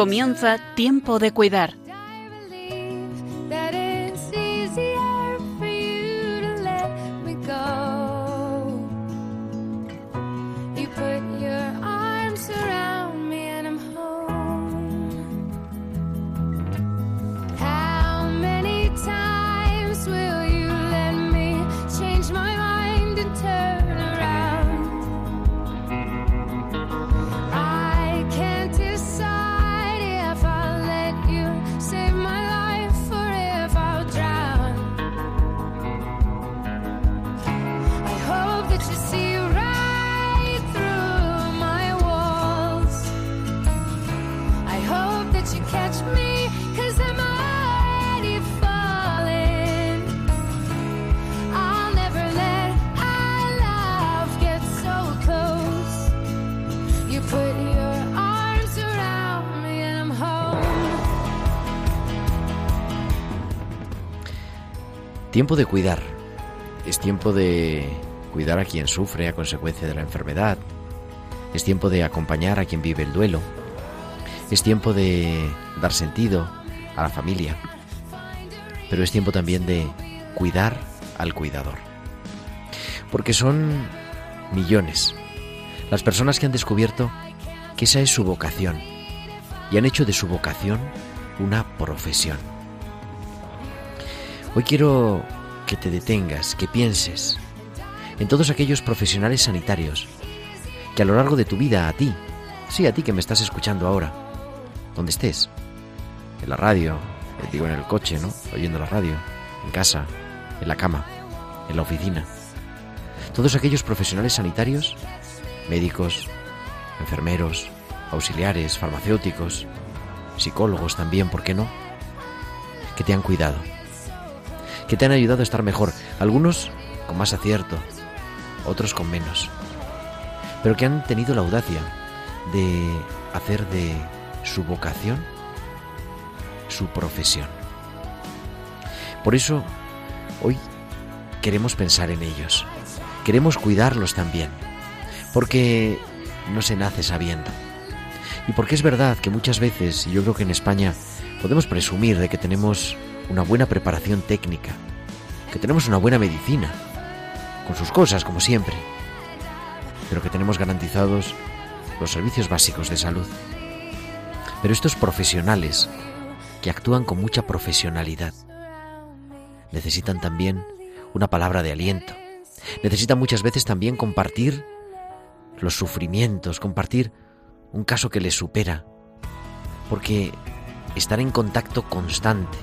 Comienza Tiempo de Cuidar. Tiempo de cuidar. Es tiempo de cuidar a quien sufre a consecuencia de la enfermedad. Es tiempo de acompañar a quien vive el duelo. Es tiempo de dar sentido a la familia. Pero es tiempo también de cuidar al cuidador. Porque son millones las personas que han descubierto que esa es su vocación y han hecho de su vocación una profesión. Hoy quiero que te detengas, que pienses en todos aquellos profesionales sanitarios que a lo largo de tu vida a ti, sí a ti que me estás escuchando ahora, donde estés, en la radio, eh, digo en el coche, ¿no? Oyendo la radio, en casa, en la cama, en la oficina. Todos aquellos profesionales sanitarios, médicos, enfermeros, auxiliares, farmacéuticos, psicólogos también, ¿por qué no? Que te han cuidado, que te han ayudado a estar mejor, algunos con más acierto, otros con menos, pero que han tenido la audacia de hacer de su vocación su profesión. Por eso, hoy queremos pensar en ellos, queremos cuidarlos también, porque no se nace sabiendo. Y porque es verdad que muchas veces, y yo creo que en España podemos presumir de que tenemos una buena preparación técnica, que tenemos una buena medicina, con sus cosas como siempre, pero que tenemos garantizados los servicios básicos de salud. Pero estos profesionales que actúan con mucha profesionalidad necesitan también una palabra de aliento. Necesitan muchas veces también compartir los sufrimientos, compartir un caso que les supera, porque estar en contacto constante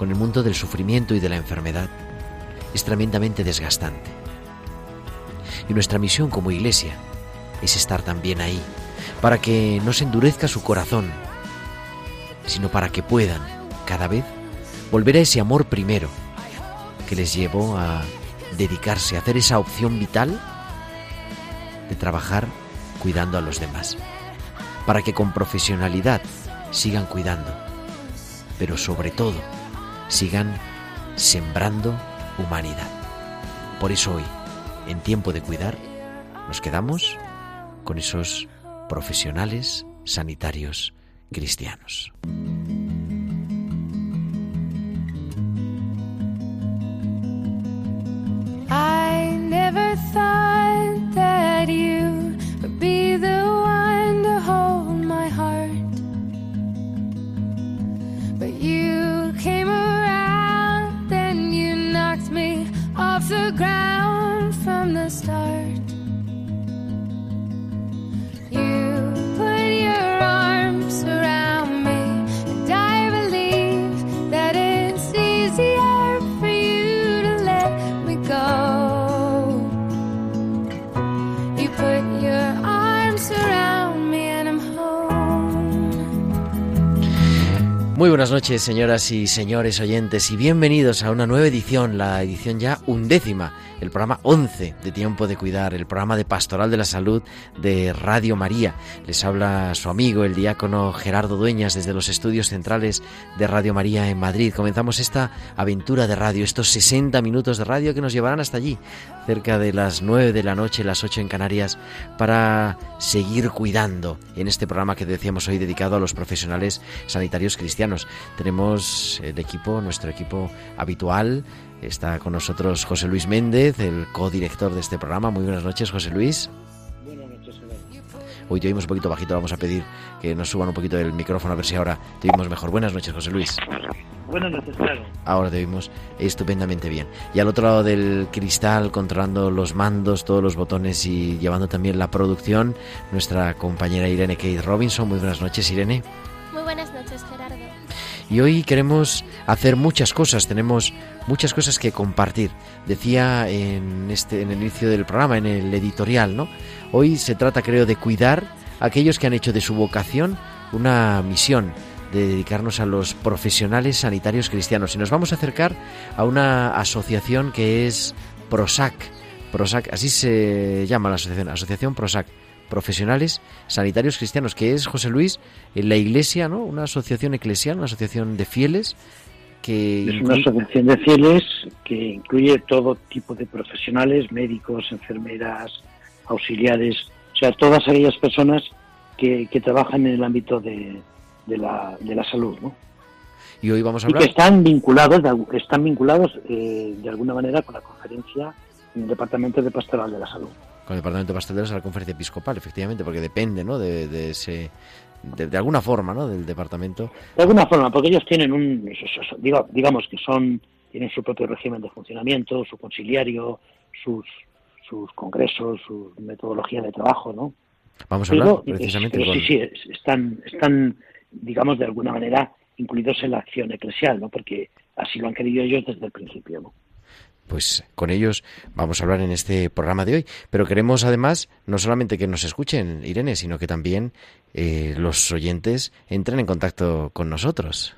con el mundo del sufrimiento y de la enfermedad es tremendamente desgastante. Y nuestra misión como iglesia es estar también ahí, para que no se endurezca su corazón, sino para que puedan cada vez volver a ese amor primero que les llevó a dedicarse a hacer esa opción vital de trabajar cuidando a los demás, para que con profesionalidad sigan cuidando, pero sobre todo sigan sembrando humanidad. Por eso hoy, en tiempo de cuidar, nos quedamos con esos profesionales sanitarios cristianos. Noches, señoras y señores oyentes, y bienvenidos a una nueva edición, la edición ya undécima, el programa 11 de Tiempo de Cuidar, el programa de Pastoral de la Salud de Radio María. Les habla su amigo, el diácono Gerardo Dueñas, desde los estudios centrales de Radio María en Madrid. Comenzamos esta aventura de radio, estos 60 minutos de radio que nos llevarán hasta allí, cerca de las 9 de la noche, las 8 en Canarias, para seguir cuidando en este programa que decíamos hoy dedicado a los profesionales sanitarios cristianos tenemos el equipo, nuestro equipo habitual. Está con nosotros José Luis Méndez, el codirector de este programa. Muy buenas noches, José Luis. Buenas noches, Hoy te oímos un poquito bajito, vamos a pedir que nos suban un poquito el micrófono a ver si ahora te oímos mejor. Buenas noches, José Luis. Buenas noches, claro. Ahora te oímos estupendamente bien. Y al otro lado del cristal, controlando los mandos, todos los botones y llevando también la producción, nuestra compañera Irene Kate Robinson. Muy buenas noches, Irene. Muy buenas noches. Y hoy queremos hacer muchas cosas, tenemos muchas cosas que compartir. Decía en este en el inicio del programa, en el editorial, ¿no? Hoy se trata, creo, de cuidar a aquellos que han hecho de su vocación una misión de dedicarnos a los profesionales sanitarios cristianos. Y nos vamos a acercar a una asociación que es PROSAC. PROSAC, así se llama la asociación, Asociación PROSAC profesionales sanitarios cristianos, que es José Luis, en la Iglesia, ¿no? Una asociación eclesial, una asociación de fieles que es una asociación de fieles que incluye todo tipo de profesionales, médicos, enfermeras, auxiliares, o sea, todas aquellas personas que, que trabajan en el ámbito de, de, la, de la salud, ¿no? Y hoy vamos a y hablar. que están vinculados, de, están vinculados eh, de alguna manera con la conferencia en el Departamento de Pastoral de la Salud. Con el Departamento de Pasteleros a la conferencia episcopal, efectivamente, porque depende, ¿no? De, de ese. De, de, alguna forma, ¿no? Del departamento. De alguna forma, porque ellos tienen un. diga- Digamos que son. Tienen su propio régimen de funcionamiento, su conciliario, sus, sus congresos, su metodología de trabajo, ¿no? Vamos a hablar Pero, precisamente pero con. sí, sí, es- están, están, digamos, de alguna manera incluidos en la acción eclesial, ¿no? Porque así lo han querido ellos desde el principio, ¿no? Pues con ellos vamos a hablar en este programa de hoy. Pero queremos además no solamente que nos escuchen, Irene, sino que también eh, los oyentes entren en contacto con nosotros.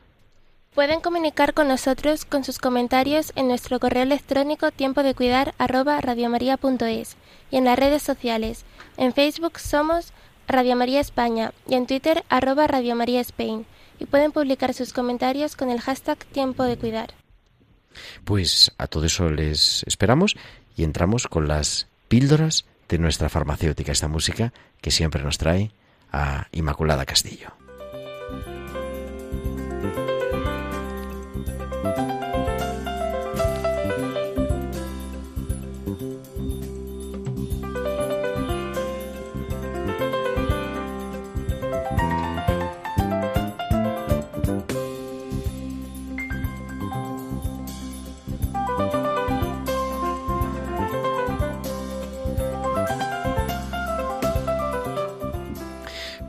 Pueden comunicar con nosotros con sus comentarios en nuestro correo electrónico tiempo de y en las redes sociales. En Facebook somos Radio María España y en Twitter arroba Radio María Spain y pueden publicar sus comentarios con el hashtag tiempo de cuidar. Pues a todo eso les esperamos y entramos con las píldoras de nuestra farmacéutica, esta música que siempre nos trae a Inmaculada Castillo.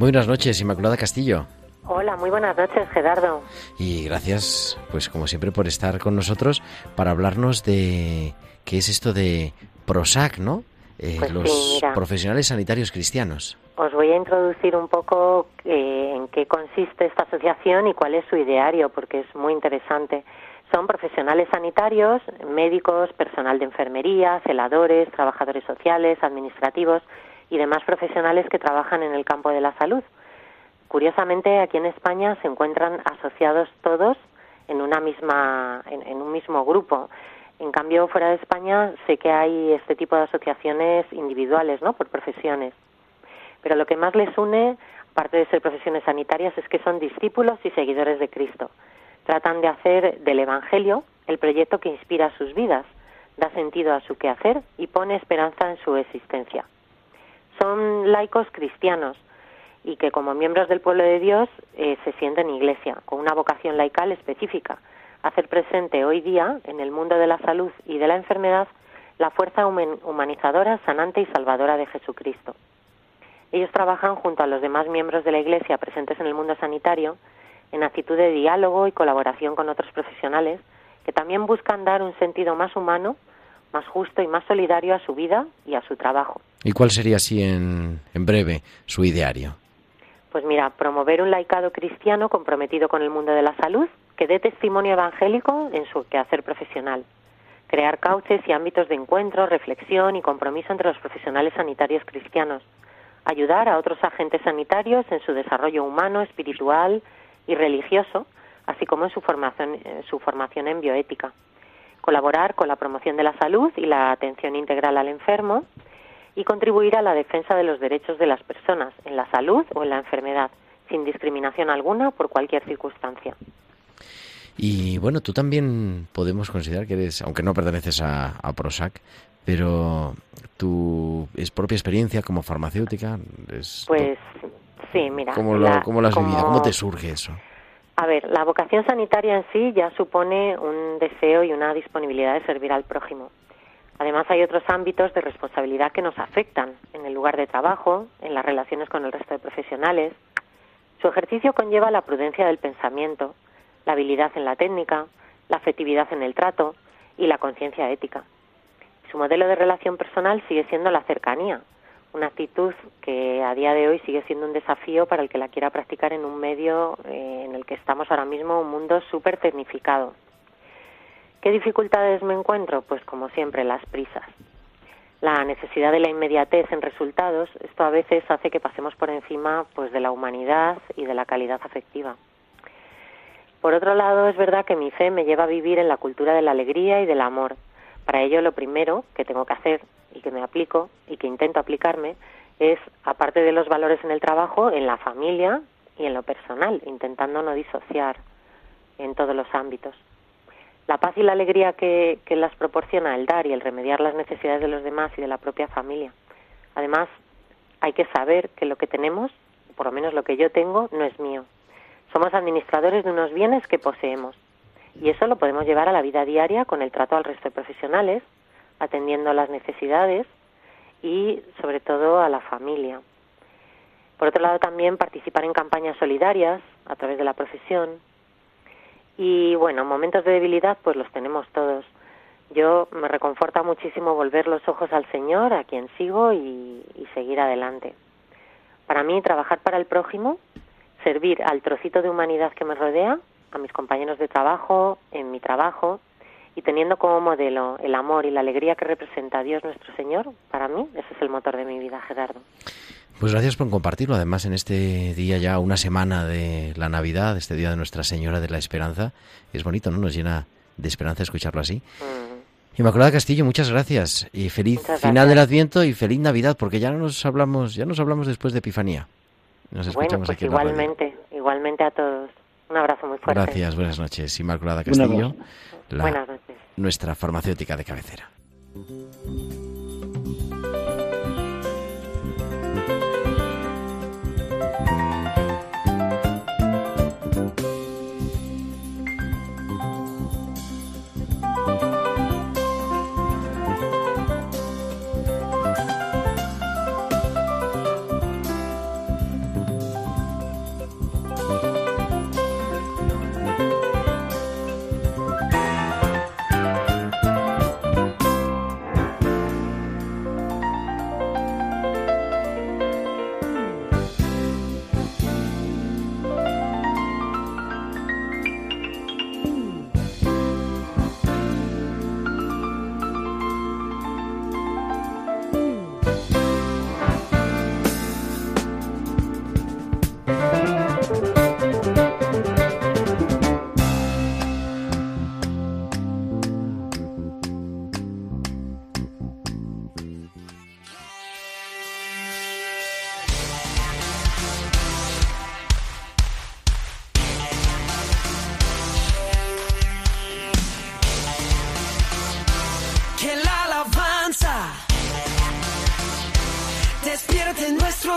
Muy buenas noches, Inmaculada Castillo. Hola, muy buenas noches, Gerardo. Y gracias, pues como siempre, por estar con nosotros para hablarnos de qué es esto de PROSAC, ¿no? Eh, Pues sí, los mira. profesionales sanitarios cristianos. Os voy a introducir un poco eh, en qué consiste esta asociación y cuál es su ideario, porque es muy interesante. Son profesionales sanitarios, médicos, personal de enfermería, celadores, trabajadores sociales, administrativos y demás profesionales que trabajan en el campo de la salud. Curiosamente, aquí en España se encuentran asociados todos en una misma, en, un mismo grupo. En cambio, fuera de España sé que hay este tipo de asociaciones individuales, ¿no? Por profesiones. Pero lo que más les une, aparte de ser profesiones sanitarias, es que son discípulos y seguidores de Cristo. Tratan de hacer del Evangelio el proyecto que inspira sus vidas, da sentido a su quehacer y pone esperanza en su existencia. Son laicos cristianos y que como miembros del pueblo de Dios eh, se sienten iglesia, con una vocación laical específica, hacer presente hoy día en el mundo de la salud y de la enfermedad la fuerza human- humanizadora, sanante y salvadora de Jesucristo. Ellos trabajan junto a los demás miembros de la Iglesia presentes en el mundo sanitario en actitud de diálogo y colaboración con otros profesionales que también buscan dar un sentido más humano, más justo y más solidario a su vida y a su trabajo. ¿Y cuál sería así en, en breve su ideario? Pues mira, promover un laicado cristiano comprometido con el mundo de la salud que dé testimonio evangélico en su quehacer profesional. Crear cauces y ámbitos de encuentro, reflexión y compromiso entre los profesionales sanitarios cristianos. Ayudar a otros agentes sanitarios en su desarrollo humano, espiritual y religioso, así como en su formación, en su formación en bioética. Colaborar con la promoción de la salud y la atención integral al enfermo y contribuir a la defensa de los derechos de las personas en la salud o en la enfermedad, sin discriminación alguna por cualquier circunstancia. Y bueno, tú también podemos considerar que eres, aunque no perteneces a, Prosac, pero tu es propia experiencia como farmacéutica es... Pues sí, mira. ¿Cómo lo, cómo has vivido? ¿Cómo te surge eso? A ver, la vocación sanitaria en sí ya supone un deseo y una disponibilidad de servir al prójimo. Además, hay otros ámbitos de responsabilidad que nos afectan en el lugar de trabajo, en las relaciones con el resto de profesionales. Su ejercicio conlleva la prudencia del pensamiento, la habilidad en la técnica, la afectividad en el trato y la conciencia ética. Su modelo de relación personal sigue siendo la cercanía, una actitud que a día de hoy sigue siendo un desafío para el que la quiera practicar en un medio eh, en el que estamos ahora mismo, un mundo súper tecnificado. ¿Qué dificultades me encuentro? Pues como siempre, las prisas. La necesidad de la inmediatez en resultados, esto a veces hace que pasemos por encima pues de la humanidad y de la calidad afectiva. Por otro lado, es verdad que mi fe me lleva a vivir en la cultura de la alegría y del amor. Para ello, lo primero que tengo que hacer y que me aplico y que intento aplicarme es, aparte de los valores en el trabajo, en la familia y en lo personal, intentando no disociar en todos los ámbitos. La paz y la alegría que, las proporciona el dar y el remediar las necesidades de los demás y de la propia familia. Además, hay que saber que lo que tenemos, por lo menos lo que yo tengo, no es mío, somos administradores de unos bienes que poseemos y eso lo podemos llevar a la vida diaria con el trato al resto de profesionales, atendiendo las necesidades y sobre todo a la familia. Por otro lado, también participar en campañas solidarias a través de la profesión. Y bueno, momentos de debilidad pues los tenemos todos. Yo me reconforta muchísimo volver los ojos al Señor, a quien sigo y, y seguir adelante. Para mí, trabajar para el prójimo servir al trocito de humanidad que me rodea, a mis compañeros de trabajo, en mi trabajo, y teniendo como modelo el amor y la alegría que representa Dios nuestro Señor, para mí ese es el motor de mi vida, Gerardo. Pues gracias por compartirlo. Además, en este día ya, una semana de la Navidad, este día de Nuestra Señora de la Esperanza, es bonito, ¿no? Nos llena de esperanza escucharlo así. Mm. Inmaculada Castillo, muchas gracias y feliz final del Adviento y feliz Navidad, porque ya no nos hablamos, ya nos hablamos después de Epifanía. Nos escuchamos bueno, pues igualmente, igualmente a todos. Un abrazo muy fuerte. Gracias, buenas noches. Inmaculada Castillo, la, nuestra farmacéutica de cabecera.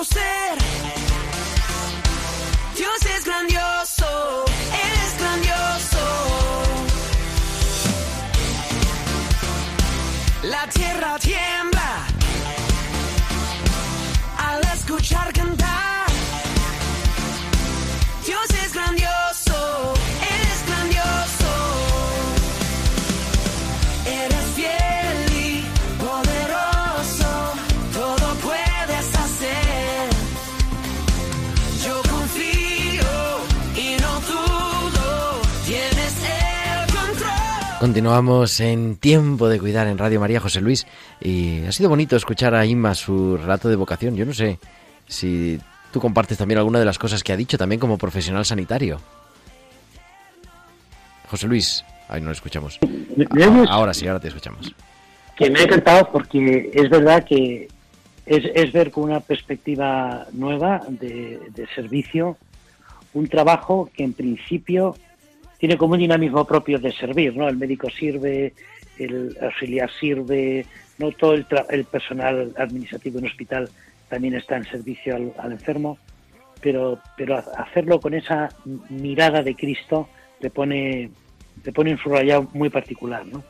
ser Continuamos en Tiempo de Cuidar en Radio María José Luis y ha sido bonito escuchar a Inma su relato de vocación. Yo no sé si tú compartes también alguna de las cosas que ha dicho también como profesional sanitario. José Luis, ahí no lo escuchamos. ahora sí, ahora te escuchamos. Que me ha encantado porque es verdad que es, ver con una perspectiva nueva de, de servicio un trabajo que en principio tiene como un dinamismo propio de servir, ¿no? El médico sirve, el auxiliar sirve, no todo el, el personal administrativo en hospital también está en servicio al, enfermo, pero, pero hacerlo con esa mirada de Cristo le pone, le pone un subrayado muy particular, ¿no?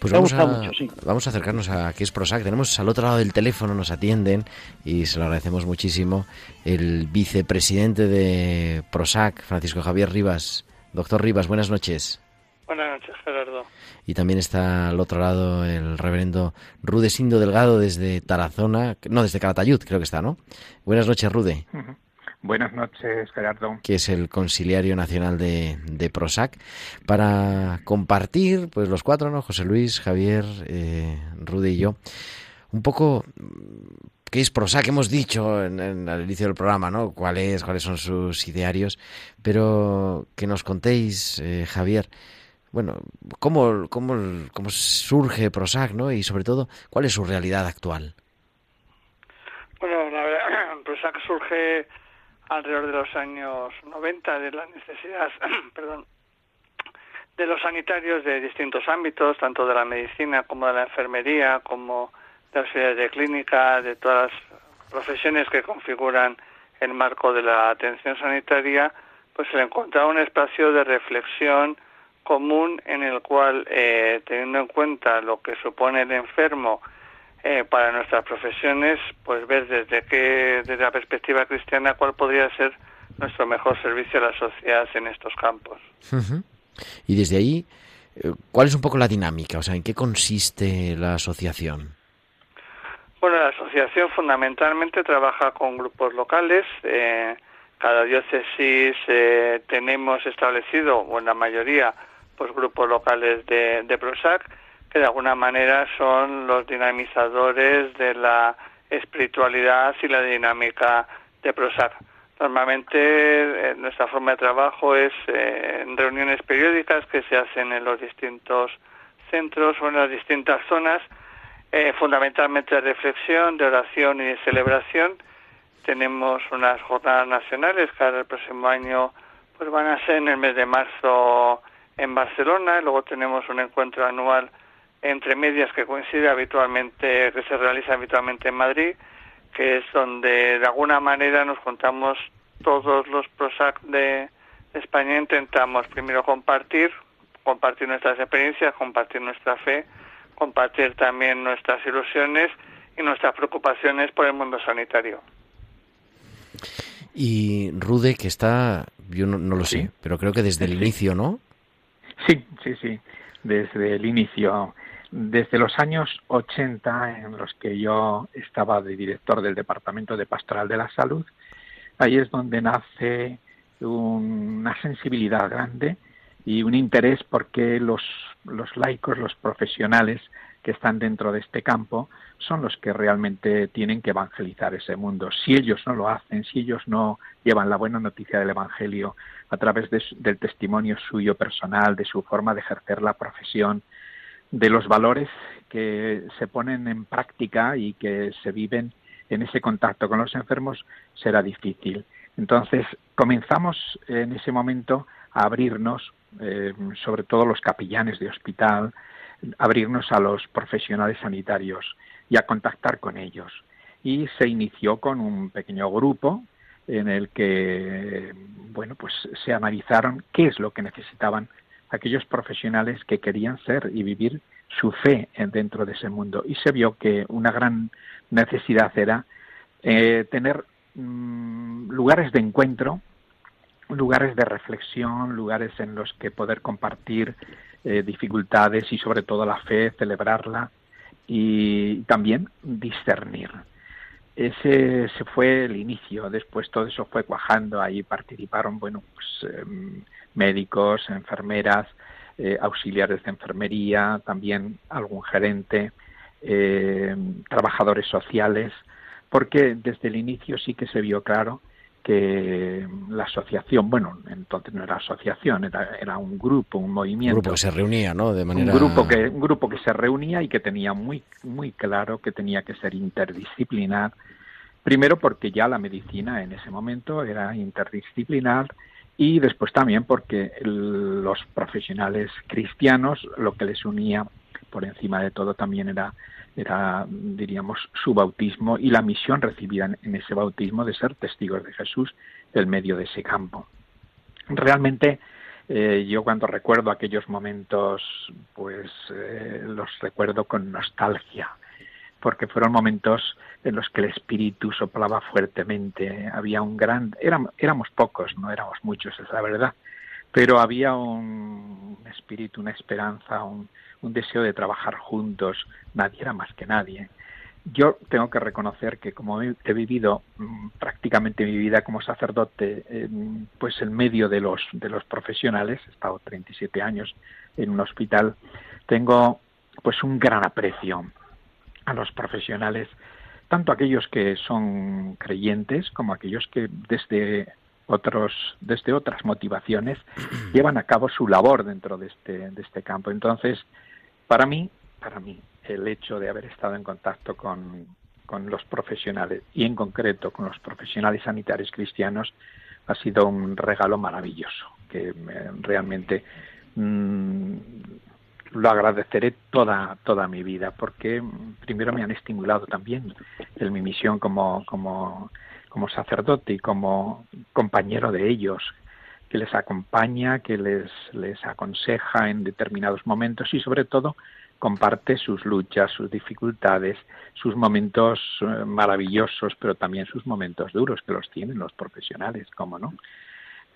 Pues vamos a, vamos a acercarnos a qué es Prosac. Tenemos al otro lado del teléfono, nos atienden y se lo agradecemos muchísimo el vicepresidente de Prosac, Francisco Javier Rivas. Doctor Rivas, buenas noches. Buenas noches, Gerardo. Y también está al otro lado el reverendo Rudesindo Delgado desde Tarazona, no, desde Calatayud, creo que está, ¿no? Buenas noches, Rude. Buenas noches, Gerardo. Que es el conciliario nacional de, de, Prosac, para compartir, pues los cuatro, ¿no? José Luis, Javier, eh, Rude y yo, un poco qué es Prosac, hemos dicho en, al inicio del programa, ¿no? ¿Cuál es, cuáles son sus idearios? Pero que nos contéis, eh, Javier, bueno, ¿cómo, cómo, cómo surge Prosac, ¿no? Y sobre todo, ¿cuál es su realidad actual? Bueno, la verdad, Prosac surge alrededor de los años 90 de la necesidad, perdón, de los sanitarios de distintos ámbitos, tanto de la medicina como de la enfermería, como de auxiliares de clínica, de todas las profesiones que configuran el marco de la atención sanitaria, pues se encontraba un espacio de reflexión común en el cual, eh, teniendo en cuenta lo que supone el enfermo eh, para nuestras profesiones, pues ver desde qué, desde la perspectiva cristiana, cuál podría ser nuestro mejor servicio a la sociedad en estos campos. Y desde ahí, eh, ¿cuál es un poco la dinámica? O sea, ¿en qué consiste la asociación? Bueno, la asociación fundamentalmente trabaja con grupos locales. Eh, cada diócesis eh, tenemos establecido, o en la mayoría, pues grupos locales de, de PROSAC, que de alguna manera son los dinamizadores de la espiritualidad y la dinámica de PROSAC. Normalmente eh, nuestra forma de trabajo es en reuniones periódicas que se hacen en los distintos centros o en las distintas zonas eh, fundamentalmente de reflexión, de oración y de celebración. Tenemos unas jornadas nacionales que el próximo año pues van a ser en el mes de marzo en Barcelona. Luego tenemos un encuentro anual entre medias que coincide habitualmente, que se realiza habitualmente en Madrid, que es donde de alguna manera nos contamos todos los PROSAC de España. Intentamos primero compartir, compartir nuestras experiencias, compartir nuestra fe compartir también nuestras ilusiones y nuestras preocupaciones por el mundo sanitario. Y Rude, que está, yo no, lo sé, pero creo que desde el inicio, ¿no? Sí, sí, sí, desde el inicio. Desde los años 80, en los que yo estaba de director del Departamento de Pastoral de la Salud, ahí es donde nace una sensibilidad grande y un interés porque los, los laicos, los profesionales que están dentro de este campo, son los que realmente tienen que evangelizar ese mundo. Si ellos no lo hacen, si ellos no llevan la buena noticia del Evangelio a través del testimonio suyo personal, de su forma de ejercer la profesión, de los valores que se ponen en práctica y que se viven en ese contacto con los enfermos, será difícil. Entonces, comenzamos en ese momento a abrirnos eh, sobre todo los capellanes de hospital, abrirnos a los profesionales sanitarios y a contactar con ellos. Y se inició con un pequeño grupo en el que, bueno, pues se analizaron qué es lo que necesitaban aquellos profesionales que querían ser y vivir su fe dentro de ese mundo. Y se vio que una gran necesidad era eh, tener mm, lugares de encuentro lugares de reflexión, lugares en los que poder compartir eh, dificultades y sobre todo la fe, celebrarla y también discernir. Ese, se fue el inicio, después todo eso fue cuajando, ahí participaron, bueno, pues em, médicos, enfermeras, eh, auxiliares de enfermería, también algún gerente, eh, trabajadores sociales, porque desde el inicio sí que se vio claro que la asociación, bueno, entonces no era asociación, era, era un grupo, un movimiento. Un grupo que se reunía, ¿no? De manera... Un grupo que, un grupo que se reunía y que tenía muy, muy claro que tenía que ser interdisciplinar. Primero porque ya la medicina en ese momento era interdisciplinar y después también porque los profesionales cristianos lo que les unía por encima de todo también era era, diríamos, su bautismo y la misión recibida en, ese bautismo de ser testigos de Jesús en medio de ese campo. Realmente, eh, yo cuando recuerdo aquellos momentos, pues eh, los recuerdo con nostalgia, porque fueron momentos en los que el espíritu soplaba fuertemente, había un gran, éramos, éramos pocos, no éramos muchos, es la verdad, pero había un espíritu, una esperanza, un, deseo de trabajar juntos, nadie era más que nadie. Yo tengo que reconocer que como he, vivido mm, prácticamente mi vida como sacerdote, pues en medio de los, de los profesionales, he estado 37 años en un hospital, tengo pues un gran aprecio a los profesionales, tanto aquellos que son creyentes como aquellos que desde otros desde otras motivaciones llevan a cabo su labor dentro de este de este campo. Entonces, para mí, para mí, el hecho de haber estado en contacto con, los profesionales y en concreto con los profesionales sanitarios cristianos ha sido un regalo maravilloso que realmente mm, lo agradeceré toda toda mi vida porque primero me han estimulado también en mi misión como como como sacerdote y como compañero de ellos que les acompaña, que les, les aconseja en determinados momentos y sobre todo comparte sus luchas, sus dificultades, sus momentos eh, maravillosos, pero también sus momentos duros que los tienen los profesionales, ¿cómo no?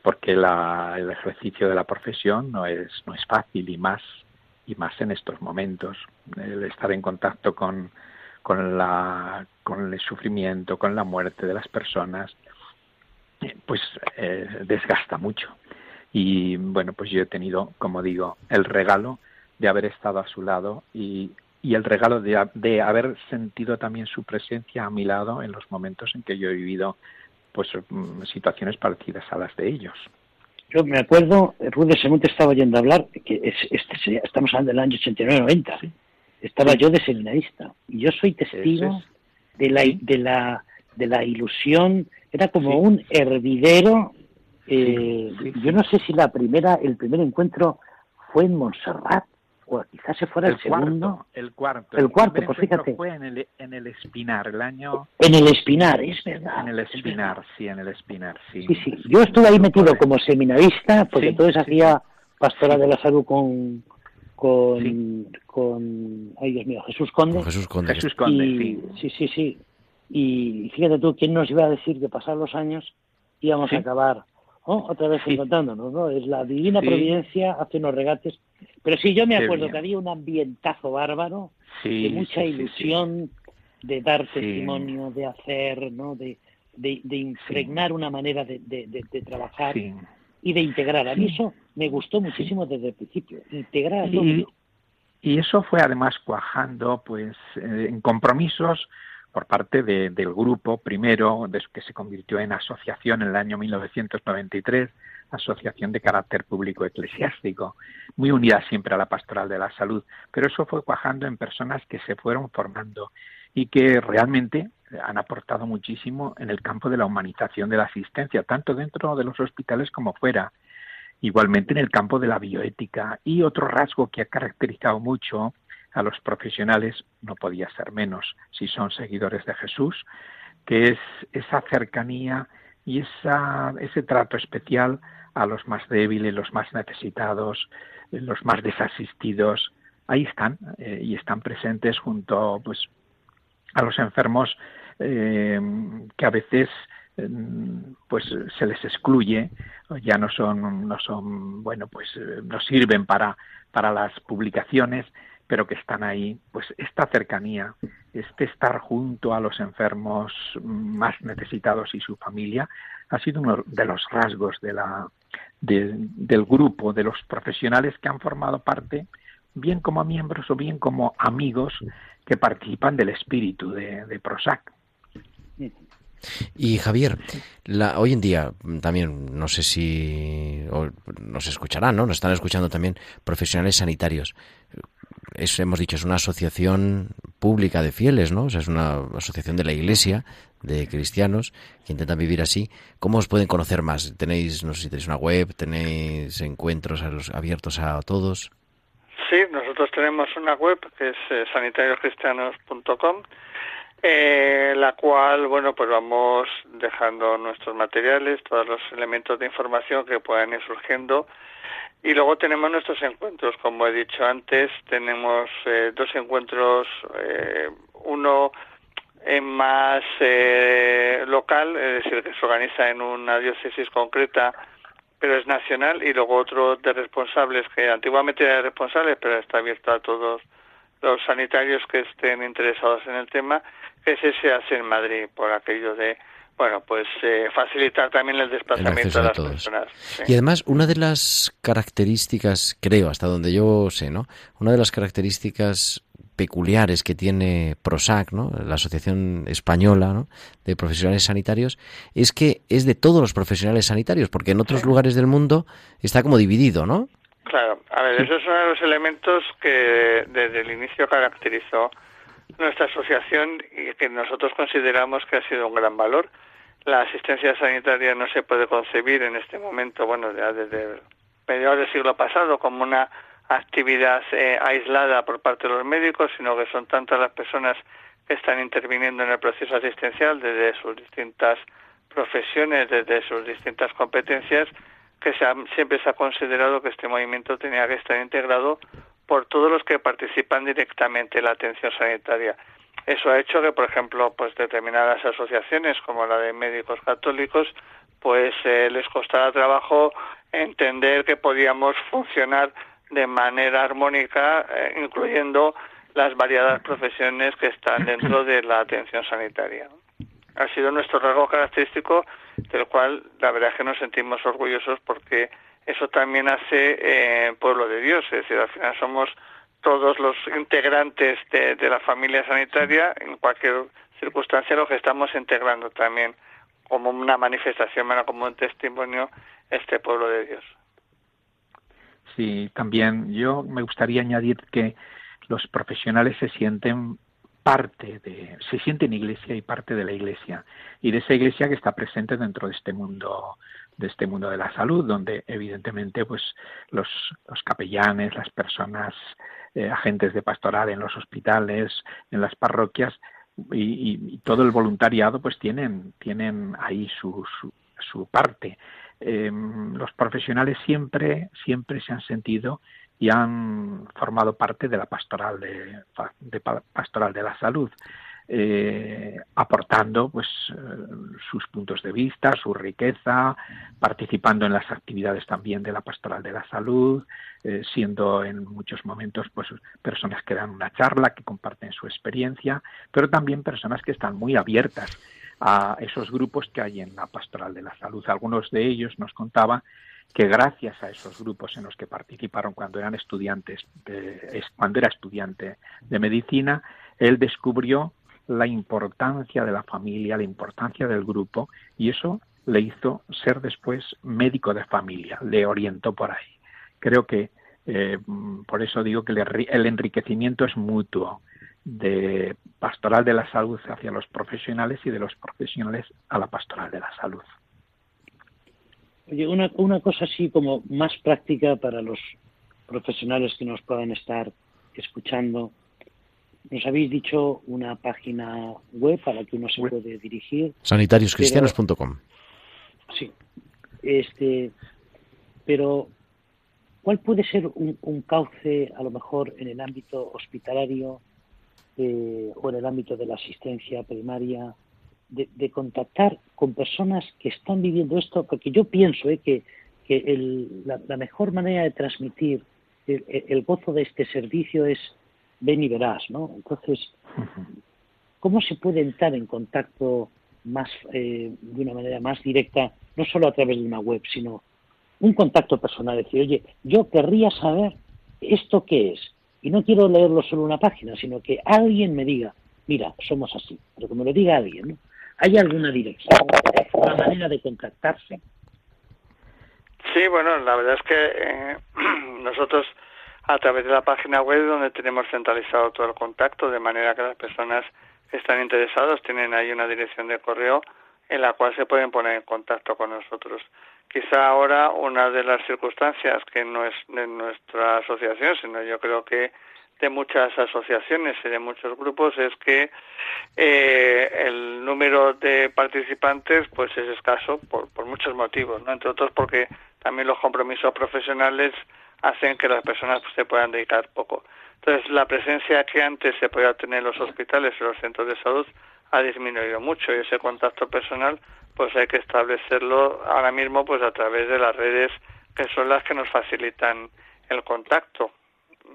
Porque el ejercicio de la profesión no es, no es fácil y más, y más en estos momentos. El estar en contacto con, con, la, con el sufrimiento, con la muerte de las personas, pues eh, desgasta mucho. Y bueno, pues yo he tenido, como digo, el regalo de haber estado a su lado y, y el regalo de, de, haber sentido también su presencia a mi lado en los momentos en que yo he vivido pues mm, situaciones parecidas a las de ellos. Yo me acuerdo, Rude según te estaba oyendo hablar, que este, estamos hablando del año 89-90, estaba yo de seminarista y yo soy testigo de la, de la de la ilusión era como un hervidero. Eh, yo no sé si la primera, el primer encuentro fue en Montserrat o quizás se fuera el, segundo. el cuarto. El, cuarto, pues fíjate. Fue en el, en el Espinar, el año. En el Espinar, es verdad. En el Espinar, sí, en el Espinar, sí. Sí, sí. Yo estuve ahí metido como seminarista, porque entonces hacía pastora de la salud con. Con, con, ay Dios mío, Jesús Conde. Jesús Conde. Jesús Conde, sí, sí, sí. Y fíjate tú, ¿quién nos iba a decir que pasar los años íbamos a acabar otra vez encontrándonos? ¿no? Es la divina providencia, hace unos regates. Pero sí, yo me acuerdo que había un ambientazo bárbaro, de mucha ilusión de dar testimonio, de hacer, ¿no? de, de, impregnar una manera de, de, trabajar y de integrar. A mí eso me gustó muchísimo desde el principio, integrar a y, y eso fue además cuajando pues eh, en compromisos por parte del grupo, primero, que se convirtió en asociación en el año 1993, asociación de carácter público eclesiástico, muy unida siempre a la pastoral de la salud, pero eso fue cuajando en personas que se fueron formando y que realmente han aportado muchísimo en el campo de la humanización de la asistencia, tanto dentro de los hospitales como fuera. Igualmente en el campo de la bioética. Y otro rasgo que ha caracterizado mucho a los profesionales no podía ser menos si son seguidores de Jesús, que es esa cercanía y esa, ese trato especial a los más débiles, los más necesitados, los más desasistidos. Ahí están eh, y están presentes junto pues, a los enfermos eh, que a veces mm, pues se les excluye ya no son no son bueno pues eh, no sirven para para las publicaciones pero que están ahí, pues esta cercanía, este estar junto a los enfermos más necesitados y su familia, ha sido uno de los rasgos de la, del grupo, de los profesionales que han formado parte, bien como miembros o bien como amigos que participan del espíritu de, de PROSAC. Y Javier, la, hoy en día también, no sé si nos escucharán, ¿no? Nos están escuchando también profesionales sanitarios. Es, hemos dicho, es una asociación pública de fieles, ¿no? O es una asociación de la Iglesia, de cristianos, que intentan vivir así. ¿Cómo os pueden conocer más? ¿Tenéis, no sé si tenéis una web, tenéis encuentros abiertos a todos? Sí, nosotros tenemos una web que es eh, eh, la cual, bueno, pues vamos dejando nuestros materiales, todos los elementos de información que puedan ir surgiendo. Y luego tenemos nuestros encuentros, como he dicho antes, tenemos eh, dos encuentros, eh, uno en más eh, local, es decir, que se organiza en una diócesis concreta, pero es nacional, y luego otro de responsables, que antiguamente era responsables, pero está abierto a todos los sanitarios que estén interesados en el tema, ese se hace en Madrid por aquello de bueno, pues eh, facilitar también el desplazamiento de las personas. Y además, una de las características, creo, hasta donde yo sé, ¿no? Una de las características peculiares que tiene PROSAC, ¿no? la Asociación Española ¿no? de Profesionales Sanitarios, es que es de todos los profesionales sanitarios, porque en otros lugares del mundo está como dividido, ¿no? Claro, a ver, esos son los elementos que desde el inicio caracterizó nuestra asociación y que nosotros consideramos que ha sido un gran valor. La asistencia sanitaria no se puede concebir en este momento, bueno, ya desde mediados del siglo pasado, como una actividad eh, aislada por parte de los médicos, sino que son tantas las personas que están interviniendo en el proceso asistencial desde sus distintas profesiones, desde sus distintas competencias, que siempre se ha considerado que este movimiento tenía que estar integrado por todos los que participan directamente en la atención sanitaria. Eso ha hecho que, por ejemplo, pues determinadas asociaciones como la de médicos católicos, pues eh, les costara trabajo entender que podíamos funcionar de manera armónica, eh, incluyendo las variadas profesiones que están dentro de la atención sanitaria. Ha sido nuestro rasgo característico, del cual la verdad es que nos sentimos orgullosos porque eso también hace eh, pueblo de Dios, es decir, al final somos todos los integrantes de, la familia sanitaria, en cualquier circunstancia lo que estamos integrando también como una manifestación, como un testimonio, este pueblo de Dios. Sí, también yo me gustaría añadir que los profesionales se sienten parte de, se sienten iglesia y parte de la iglesia, y de esa iglesia que está presente dentro de este mundo de este mundo de la salud, donde evidentemente pues los, capellanes, las personas, eh, agentes de pastoral en los hospitales, en las parroquias y, todo el voluntariado pues tienen, tienen ahí su, su, parte. Em, los profesionales siempre, siempre se han sentido y han formado parte de la pastoral de, de pastoral de la salud eh, aportando pues eh, sus puntos de vista, su riqueza, participando en las actividades también de la pastoral de la salud, eh, siendo en muchos momentos pues personas que dan una charla, que comparten su experiencia, pero también personas que están muy abiertas a esos grupos que hay en la pastoral de la salud. Algunos de ellos nos contaban que gracias a esos grupos en los que participaron cuando eran estudiantes, cuando era estudiante de medicina, él descubrió la importancia de la familia, la importancia del grupo, y eso le hizo ser después médico de familia, le orientó por ahí. Creo que eh, por eso digo que el enriquecimiento es mutuo de pastoral de la salud hacia los profesionales y de los profesionales a la pastoral de la salud. Oye, una, una cosa así como más práctica para los profesionales que nos puedan estar escuchando. Nos habéis dicho una página web a la que uno se puede dirigir. Sanitarioscristianos.com. Sí. Este, pero, ¿cuál puede ser un, cauce, a lo mejor, en el ámbito hospitalario eh, o en el ámbito de la asistencia primaria, de, contactar con personas que están viviendo esto? Porque yo pienso eh, que, la, mejor manera de transmitir el gozo de este servicio es ven y verás, ¿no? Entonces, ¿cómo se puede entrar en contacto más eh, de una manera más directa, no solo a través de una web, sino un contacto personal, decir, oye, yo querría saber esto qué es. Y no quiero leerlo solo una página, sino que alguien me diga, mira, somos así, pero que me lo diga alguien, ¿no? ¿Hay alguna dirección, una manera de contactarse? Sí, bueno, la verdad es que eh, nosotros a través de la página web donde tenemos centralizado todo el contacto, de manera que las personas que están interesadas tienen ahí una dirección de correo en la cual se pueden poner en contacto con nosotros. Quizá ahora una de las circunstancias que no es de nuestra asociación, sino yo creo que de muchas asociaciones y de muchos grupos es que eh, el número de participantes pues es escaso por, muchos motivos, ¿no? entre otros porque también los compromisos profesionales hacen que las personas se puedan dedicar poco. Entonces, la presencia que antes se podía tener en los hospitales y los centros de salud ha disminuido mucho y ese contacto personal pues hay que establecerlo ahora mismo pues a través de las redes que son las que nos facilitan el contacto.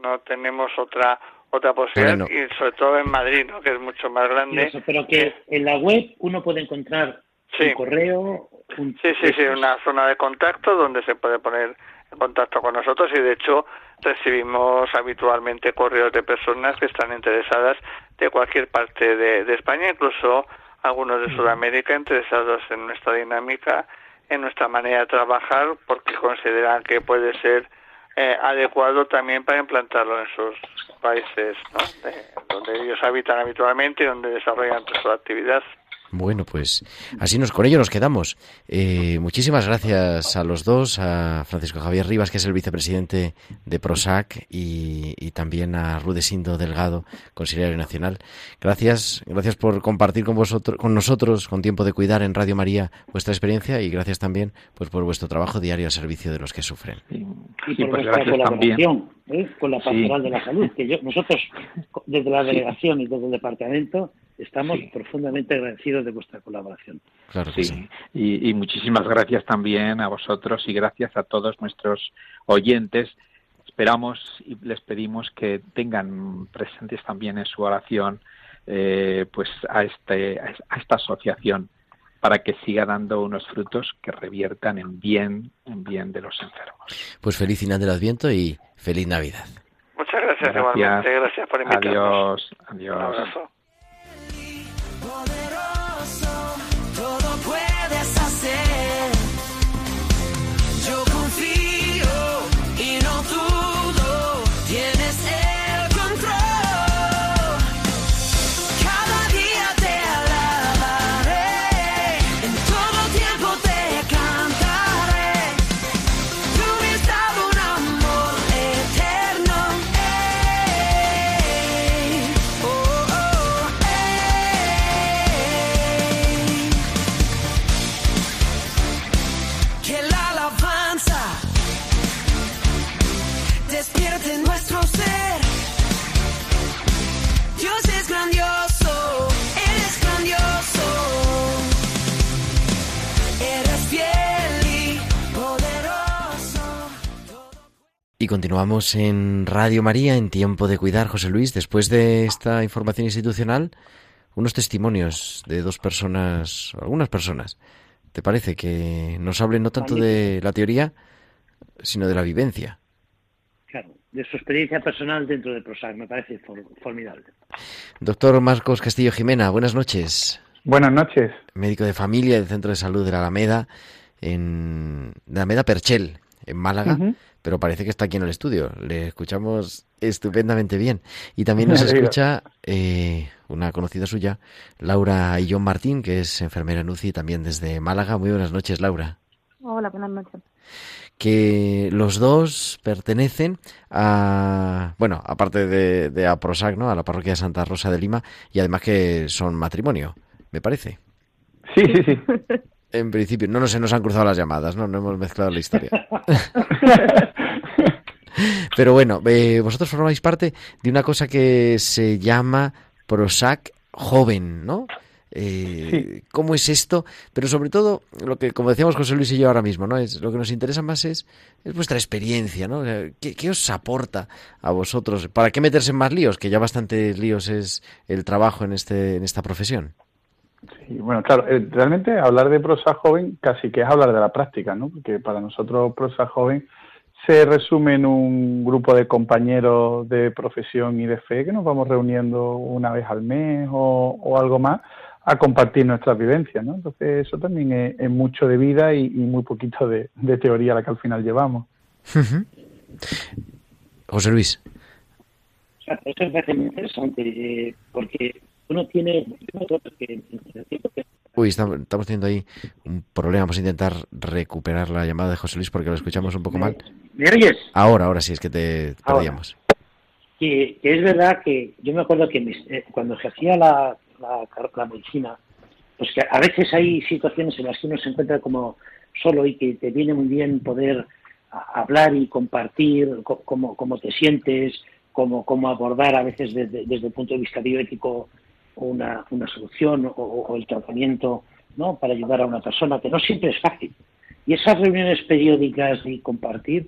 No tenemos otra otra posibilidad y sobre todo en Madrid, ¿no? que es mucho más grande. pero que en la web uno puede encontrar un correo. Un... Sí, sí, sí, una zona de contacto donde se puede poner en contacto con nosotros y de hecho recibimos habitualmente correos de personas que están interesadas de cualquier parte de, España, incluso algunos de Sudamérica interesados en nuestra dinámica, en nuestra manera de trabajar, porque consideran que puede ser eh, adecuado también para implantarlo en sus países donde ellos habitan habitualmente y donde desarrollan su actividad. Bueno, pues así nos con ello nos quedamos. Eh, muchísimas gracias a los dos, a Francisco Javier Rivas, que es el vicepresidente de Prosac, y, también a Rudesindo Delgado, consejero nacional. Gracias, gracias por compartir con vosotros, con nosotros, con tiempo de cuidar en Radio María vuestra experiencia y gracias también, pues, por vuestro trabajo diario al servicio de los que sufren. Y, por pues vuestra colaboración ¿eh? con la pastoral de la salud, que nosotros desde la delegación y desde el departamento Estamos profundamente agradecidos de vuestra colaboración. Claro sí. Y, muchísimas gracias también a vosotros y gracias a todos nuestros oyentes. Esperamos y les pedimos que tengan presentes también en su oración eh, pues a, este, a esta asociación para que siga dando unos frutos que reviertan en bien, en bien de los enfermos. Pues feliz final del Adviento y feliz Navidad. Muchas gracias, gracias. igualmente. Gracias por invitarnos. Adiós, adiós. Y continuamos en Radio María en tiempo de cuidar, José Luis. Después de esta información institucional, unos testimonios de dos personas, algunas personas. ¿Te parece que nos hablen no tanto de la teoría, sino de la vivencia? Claro, de su experiencia personal dentro de PROSAC, me parece formidable. Doctor Marcos Castillo Jimena, buenas noches. Buenas noches. Médico de familia del Centro de Salud de la Alameda, en de Alameda Perchel, en Málaga pero parece que está aquí en el estudio. Le escuchamos estupendamente bien. Y también nos escucha eh, una conocida suya, Laura Illón Martín, que es enfermera en UCI también desde Málaga. Muy buenas noches, Laura. Hola, buenas noches. Que los dos pertenecen a, bueno, aparte de, de APROSAC, ¿no? A la parroquia de Santa Rosa de Lima, y además que son matrimonio, me parece. Sí, sí, sí. En principio, no, se nos han cruzado las llamadas, ¿no? No hemos mezclado la historia. Pero bueno, eh, vosotros formáis parte de una cosa que se llama Prosac joven, ¿no? Eh, ¿Cómo es esto? Pero sobre todo, lo que, como decíamos José Luis y yo ahora mismo, ¿no? Es, lo que nos interesa más es, es vuestra experiencia, ¿no? ¿Qué, ¿Qué, os aporta a vosotros? ¿Para qué meterse en más líos? Que ya bastantes líos es el trabajo en, este, en esta profesión. Sí, bueno, claro, eh, realmente hablar de prosa joven casi que es hablar de la práctica, ¿no? Porque para nosotros prosa joven se resume en un grupo de compañeros de profesión y de fe que nos vamos reuniendo una vez al mes o, algo más a compartir nuestras vivencias, ¿no? Entonces eso también es, mucho de vida y, muy poquito de, teoría la que al final llevamos. José Luis. Eso es bastante interesante eh, porque uno tiene... Uy, estamos, teniendo ahí un problema. Vamos a intentar recuperar la llamada de José Luis porque lo escuchamos un poco mal. ¿Me oyes? Ahora, ahora sí, es que te perdíamos. Que, es verdad que yo me acuerdo que eh, cuando ejercía la, la, la, medicina, pues que a veces hay situaciones en las que uno se encuentra como solo y que te viene muy bien poder hablar y compartir cómo, cómo te sientes, cómo, cómo abordar a veces desde, desde el punto de vista bioético una, una solución o, el tratamiento ¿no? para ayudar a una persona, que no siempre es fácil. Y esas reuniones periódicas y compartir,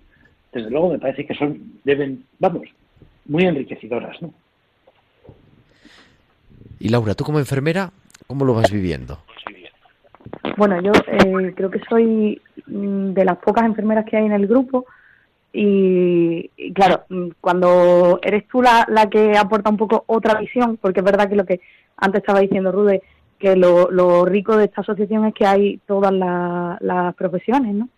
desde luego me parece que son, deben, vamos, muy enriquecedoras. ¿no? Y Laura, tú como enfermera, ¿cómo lo vas viviendo? Bueno, yo eh, creo que soy mm, de las pocas enfermeras que hay en el grupo y, claro, mm, cuando eres tú la, la que aporta un poco otra visión, porque es verdad que lo que antes estaba diciendo Rude, que lo, rico de esta asociación es que hay todas las profesiones, ¿no?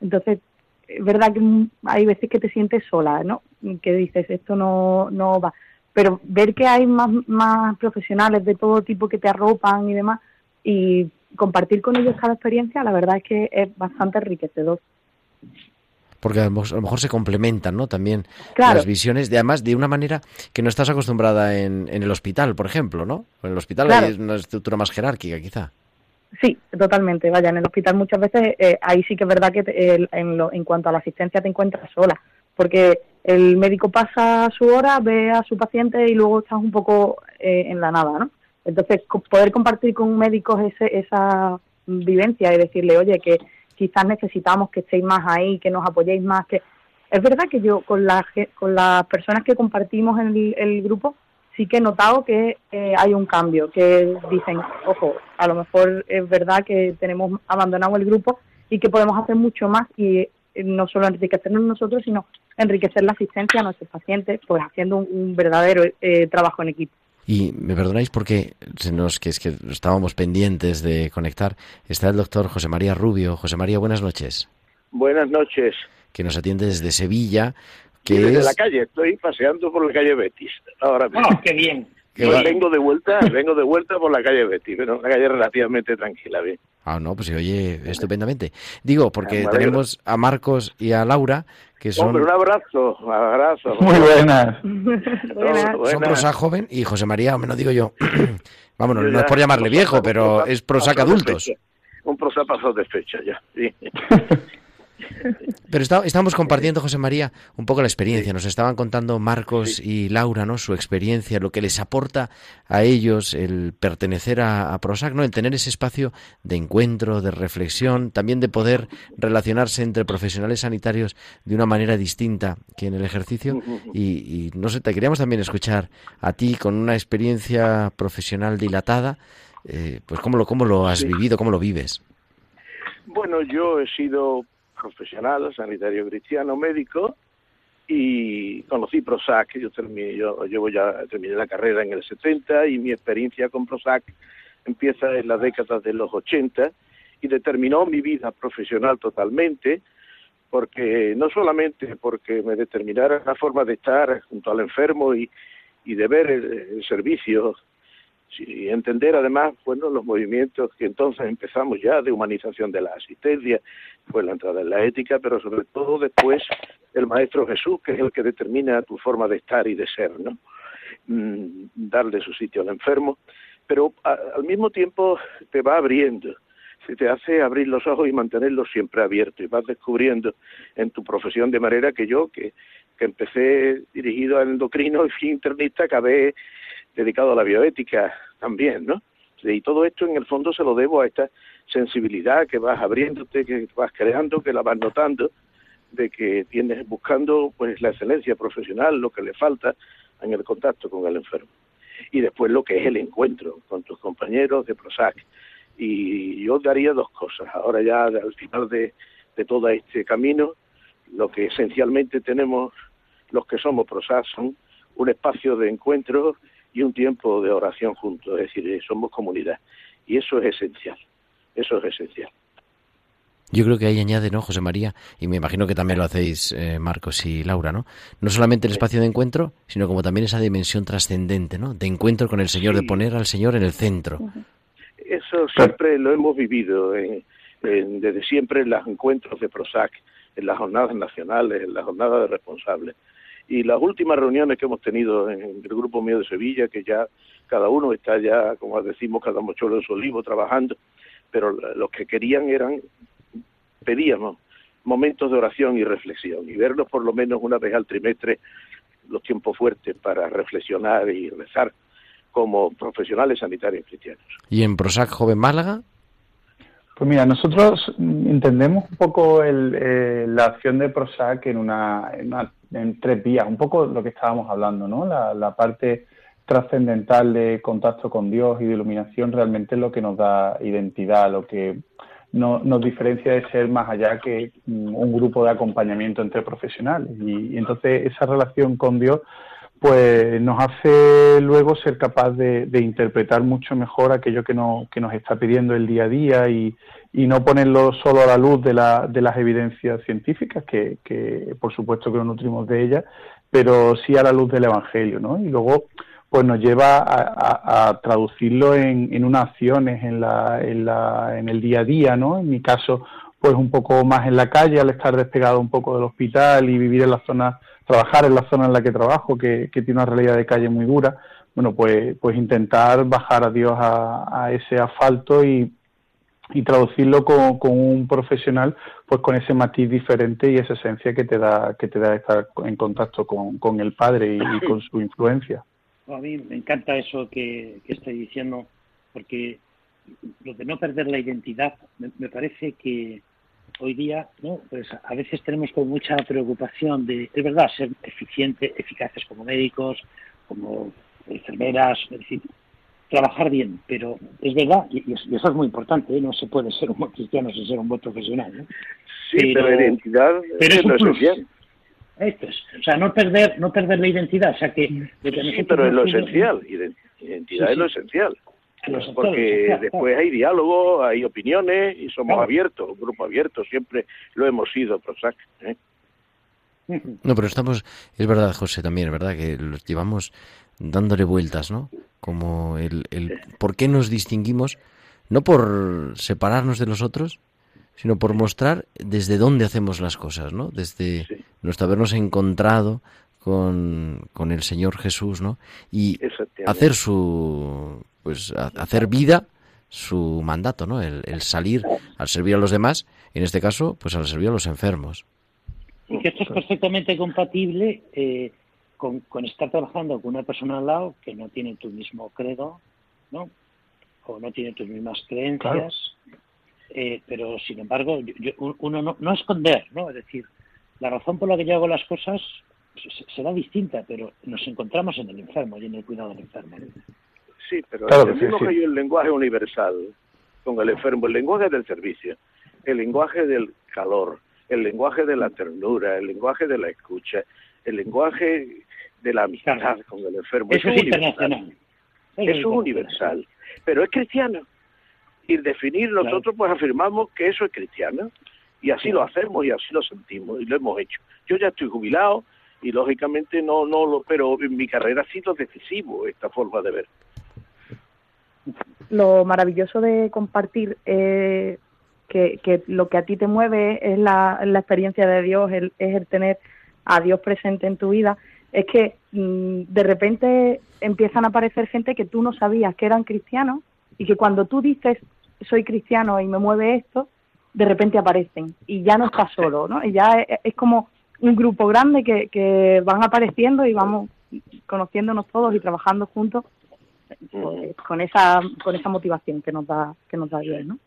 Entonces, es verdad que hay veces que te sientes sola, ¿no? Que dices, esto no, no va. Pero ver que hay más, más profesionales de todo tipo que te arropan y demás, y compartir con ellos cada experiencia, la verdad es que es bastante enriquecedor porque a lo, mejor se complementan, ¿no? También las visiones, de, además de una manera que no estás acostumbrada en, en el hospital, por ejemplo, ¿no? En el hospital hay una estructura más jerárquica, quizá. Sí, totalmente. Vaya, en el hospital muchas veces eh, ahí sí que es verdad que en, lo, en cuanto a la asistencia te encuentras sola, porque el médico pasa su hora, ve a su paciente y luego estás un poco eh, en la nada, ¿no? Entonces, poder compartir con médicos ese, esa vivencia y decirle, oye, que quizás necesitamos que estéis más ahí, que nos apoyéis más, que es verdad que yo con las con las personas que compartimos en el, grupo sí que he notado que eh, hay un cambio, que dicen, ojo, a lo mejor es verdad que tenemos abandonado el grupo y que podemos hacer mucho más y eh, no solo enriquecernos nosotros, sino enriquecer la asistencia a nuestros pacientes, pues haciendo un, verdadero eh, trabajo en equipo. Y me perdonáis porque se nos, que es que estábamos pendientes de conectar. Está el doctor José María Rubio. José María, buenas noches. Buenas noches. Que nos atiende desde Sevilla. Que desde la calle, estoy paseando por la calle Betis. Ahora mismo. Oh, qué bien. vengo de vuelta, vengo de vuelta por la calle Betis, pero una calle relativamente tranquila, bien. Ah, no, pues se oye estupendamente. Digo, porque ah, tenemos a Marcos y a Laura, que son... Hombre, un abrazo, un abrazo. Muy buenas. Son prosa joven y José María, me lo digo yo. Vámonos, no es por llamarle viejo, pero es prosac adultos. Un prosa pasado de fecha ya, sí. Pero estábamos compartiendo, José María, un poco la experiencia. Nos estaban contando Marcos y Laura, ¿no? Su experiencia, lo que les aporta a ellos el pertenecer a, Prosac, ¿no? El tener ese espacio de encuentro, de reflexión, también de poder relacionarse entre profesionales sanitarios de una manera distinta que en el ejercicio. Y, no sé, te queríamos también escuchar a ti con una experiencia profesional dilatada. Eh, pues cómo lo, cómo lo has vivido, cómo lo vives. Bueno, yo he sido profesional, sanitario cristiano, médico, y conocí Prozac, yo, terminé, yo llevo ya, terminé la carrera en el 70 y mi experiencia con Prozac empieza en las décadas de los 80 y determinó mi vida profesional totalmente, porque no solamente porque me determinara la forma de estar junto al enfermo y, y de ver el servicio y entender además bueno los movimientos que entonces empezamos ya de humanización de la asistencia fue la entrada en la ética pero sobre todo después el maestro Jesús que es el que determina tu forma de estar y de ser no mm, darle su sitio al enfermo. Pero al mismo tiempo te va abriendo se te hace abrir los ojos y mantenerlos siempre abiertos y vas descubriendo en tu profesión de manera que yo que que empecé dirigido al endocrino y fui internista acabé dedicado a la bioética también, ¿no? Y todo esto en el fondo se lo debo a esta sensibilidad que vas abriéndote, que vas creando, que la vas notando, de que tienes buscando pues la excelencia profesional, lo que le falta en el contacto con el enfermo. y después lo que es el encuentro con tus compañeros de Prosac. Y yo daría dos cosas. Ahora ya al final de, de todo este camino, lo que esencialmente tenemos los que somos Prosac son un espacio de encuentro y un tiempo de oración juntos, es decir, somos comunidad. Y eso es esencial, eso es esencial. Yo creo que ahí añade, ¿no, José María? Y me imagino que también lo hacéis, eh, Marcos y Laura, ¿no? No solamente el espacio de encuentro, sino como también esa dimensión trascendente, ¿no? De encuentro con el Señor, de poner al Señor en el centro. Eso siempre lo hemos vivido, desde siempre en los encuentros de PROSAC, en las jornadas nacionales, en las jornadas de responsables. Y las últimas reuniones que hemos tenido en el grupo mío de Sevilla, que ya cada uno está ya, como decimos, cada mochuelo en su olivo trabajando, pero los que querían eran pedíamos momentos de oración y reflexión y verlos por lo menos una vez al trimestre los tiempos fuertes para reflexionar y rezar como profesionales sanitarios cristianos. ¿Y en Prosac Joven Málaga? Pues mira, nosotros entendemos un poco eh, la acción de Prosac en, una, en, tres vías, un poco lo que estábamos hablando, ¿no? La, la parte trascendental de contacto con Dios y de iluminación realmente es lo que nos da identidad, lo que no, nos diferencia de ser más allá que un grupo de acompañamiento entre profesionales. Y, entonces esa relación con Dios pues nos hace luego ser capaz de, interpretar mucho mejor aquello que, no, que nos está pidiendo el día a día y, y no ponerlo solo a la luz de, la, de las evidencias científicas, que, que por supuesto que nos nutrimos de ellas, pero sí a la luz del Evangelio, ¿no? Y luego pues nos lleva a, traducirlo en, en, unas acciones en, la, en, la, en el día a día, ¿no? En mi caso, pues un poco más en la calle, al estar despegado un poco del hospital y vivir en la zona, trabajar en la zona en la que trabajo, que, tiene una realidad de calle muy dura, bueno, pues, pues intentar bajar a Dios a, ese asfalto y, y traducirlo con, con, un profesional pues con ese matiz diferente y esa esencia que te da que te da estar en contacto con, con el padre y con su influencia a mí me encanta eso que, estoy diciendo, porque lo de no perder la identidad, me, parece que hoy día, ¿no? Pues a veces tenemos con mucha preocupación de, es verdad, ser eficientes, eficaces como médicos, como enfermeras, es decir, trabajar bien, pero es verdad, y, eso es muy importante, ¿eh? no se puede ser un buen cristiano sin ser un buen profesional. ¿no? Sí, pero, la identidad pero es, un esto es, o sea, no perder, no perder la identidad, o sea que... sí, pero es lo esencial, identidad es lo esencial. porque después hay diálogo, hay opiniones y somos abiertos, un grupo abierto, siempre lo hemos sido, Prozac. ¿eh? No, pero estamos, es verdad, José, también, es verdad que los llevamos dándole vueltas, ¿no? Como el, el por qué nos distinguimos, no por separarnos de los otros, sino por mostrar desde dónde hacemos las cosas, ¿no? Desde nuestro habernos encontrado con, con, el Señor Jesús, ¿no? Y hacer su, pues, hacer vida su mandato, ¿no? El, salir al servir a los demás, en este caso, pues al servir a los enfermos. Y que esto es perfectamente compatible eh, con, con, estar trabajando con una persona al lado que no tiene tu mismo credo, ¿no? O no tiene tus mismas creencias, eh, pero sin embargo, uno no, no, esconder, ¿no? Es decir, la razón por la que yo hago las cosas será distinta, pero nos encontramos en el enfermo y en el cuidado del enfermo. Sí, pero entendemos que hay un lenguaje universal con el enfermo, el lenguaje del servicio, el lenguaje del calor, el lenguaje de la ternura, el lenguaje de la escucha, el lenguaje de la amistad con el enfermo. Eso, es internacional. Eso es universal, pero es cristiano y definir nosotros pues afirmamos que eso es cristiano y así lo hacemos y así lo sentimos y lo hemos hecho. Yo ya estoy jubilado y lógicamente no no lo pero en mi carrera ha sido decisivo esta forma de ver. Lo maravilloso de compartir eh, que, que, lo que a ti te mueve es la, la experiencia de Dios, es el tener a Dios presente en tu vida, es que mm, de repente empiezan a aparecer gente que tú no sabías que eran cristianos y que cuando tú dices soy cristiano y me mueve esto, de repente aparecen y ya no estás solo, ¿no? Y ya es, como un grupo grande que, que van apareciendo y vamos conociéndonos todos y trabajando juntos pues, con esa con esa motivación que nos da que nos da Dios, ¿no?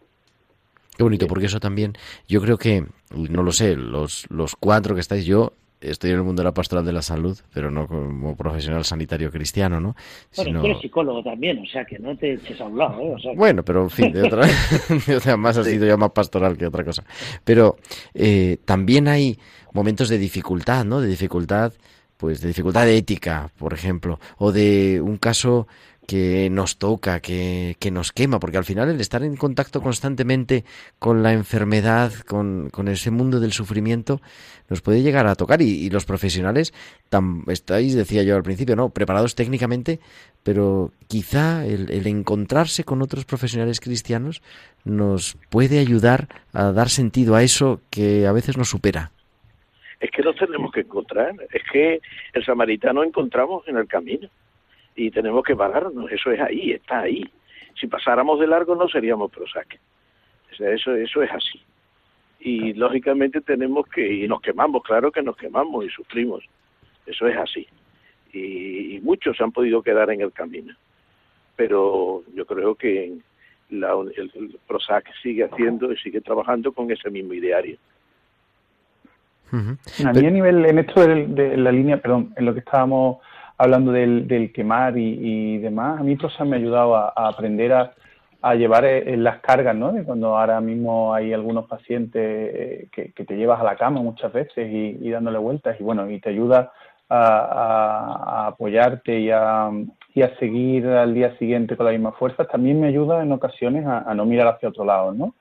Qué bonito, porque eso también, yo creo que, no lo sé, los, los cuatro que estáis, yo estoy en el mundo de la pastoral de la salud, pero no como profesional sanitario cristiano, ¿no? Bueno, tú eres psicólogo también, o sea, que no te eches a un lado, ¿eh? Bueno, pero en fin, de otra, de más ha sido ya más pastoral que otra cosa. Pero eh, también hay momentos de dificultad, ¿no? De dificultad, pues de dificultad ética, por ejemplo, o de un caso que nos toca, que, que, nos quema, porque al final el estar en contacto constantemente con la enfermedad, con, con ese mundo del sufrimiento, nos puede llegar a tocar. Y, los profesionales, estáis, decía yo al principio, ¿no? Preparados técnicamente, pero quizá el, el encontrarse con otros profesionales cristianos nos puede ayudar a dar sentido a eso que a veces nos supera. Es que nos tenemos que encontrar, es que el samaritano encontramos en el camino y tenemos que pararnos, eso es ahí, está ahí. Si pasáramos de largo no seríamos prosaque. O sea, eso, eso es así. Y lógicamente tenemos que, y nos quemamos, claro que nos quemamos y sufrimos. Eso es así. Y, muchos se han podido quedar en el camino. Pero yo creo que la, el, el PROSAC sigue haciendo y sigue trabajando con ese mismo ideario. A mí a nivel, en esto de, la línea, perdón, en lo que estábamos hablando del, del quemar y, demás, a mí Prosa me ha ayudado a, aprender a, a llevar eh, las cargas, ¿no? De cuando ahora mismo hay algunos pacientes eh, que, te llevas a la cama muchas veces y, dándole vueltas y bueno, y te ayuda a, apoyarte y a, y a seguir al día siguiente con la misma fuerza, también me ayuda en ocasiones a, no mirar hacia otro lado, ¿no?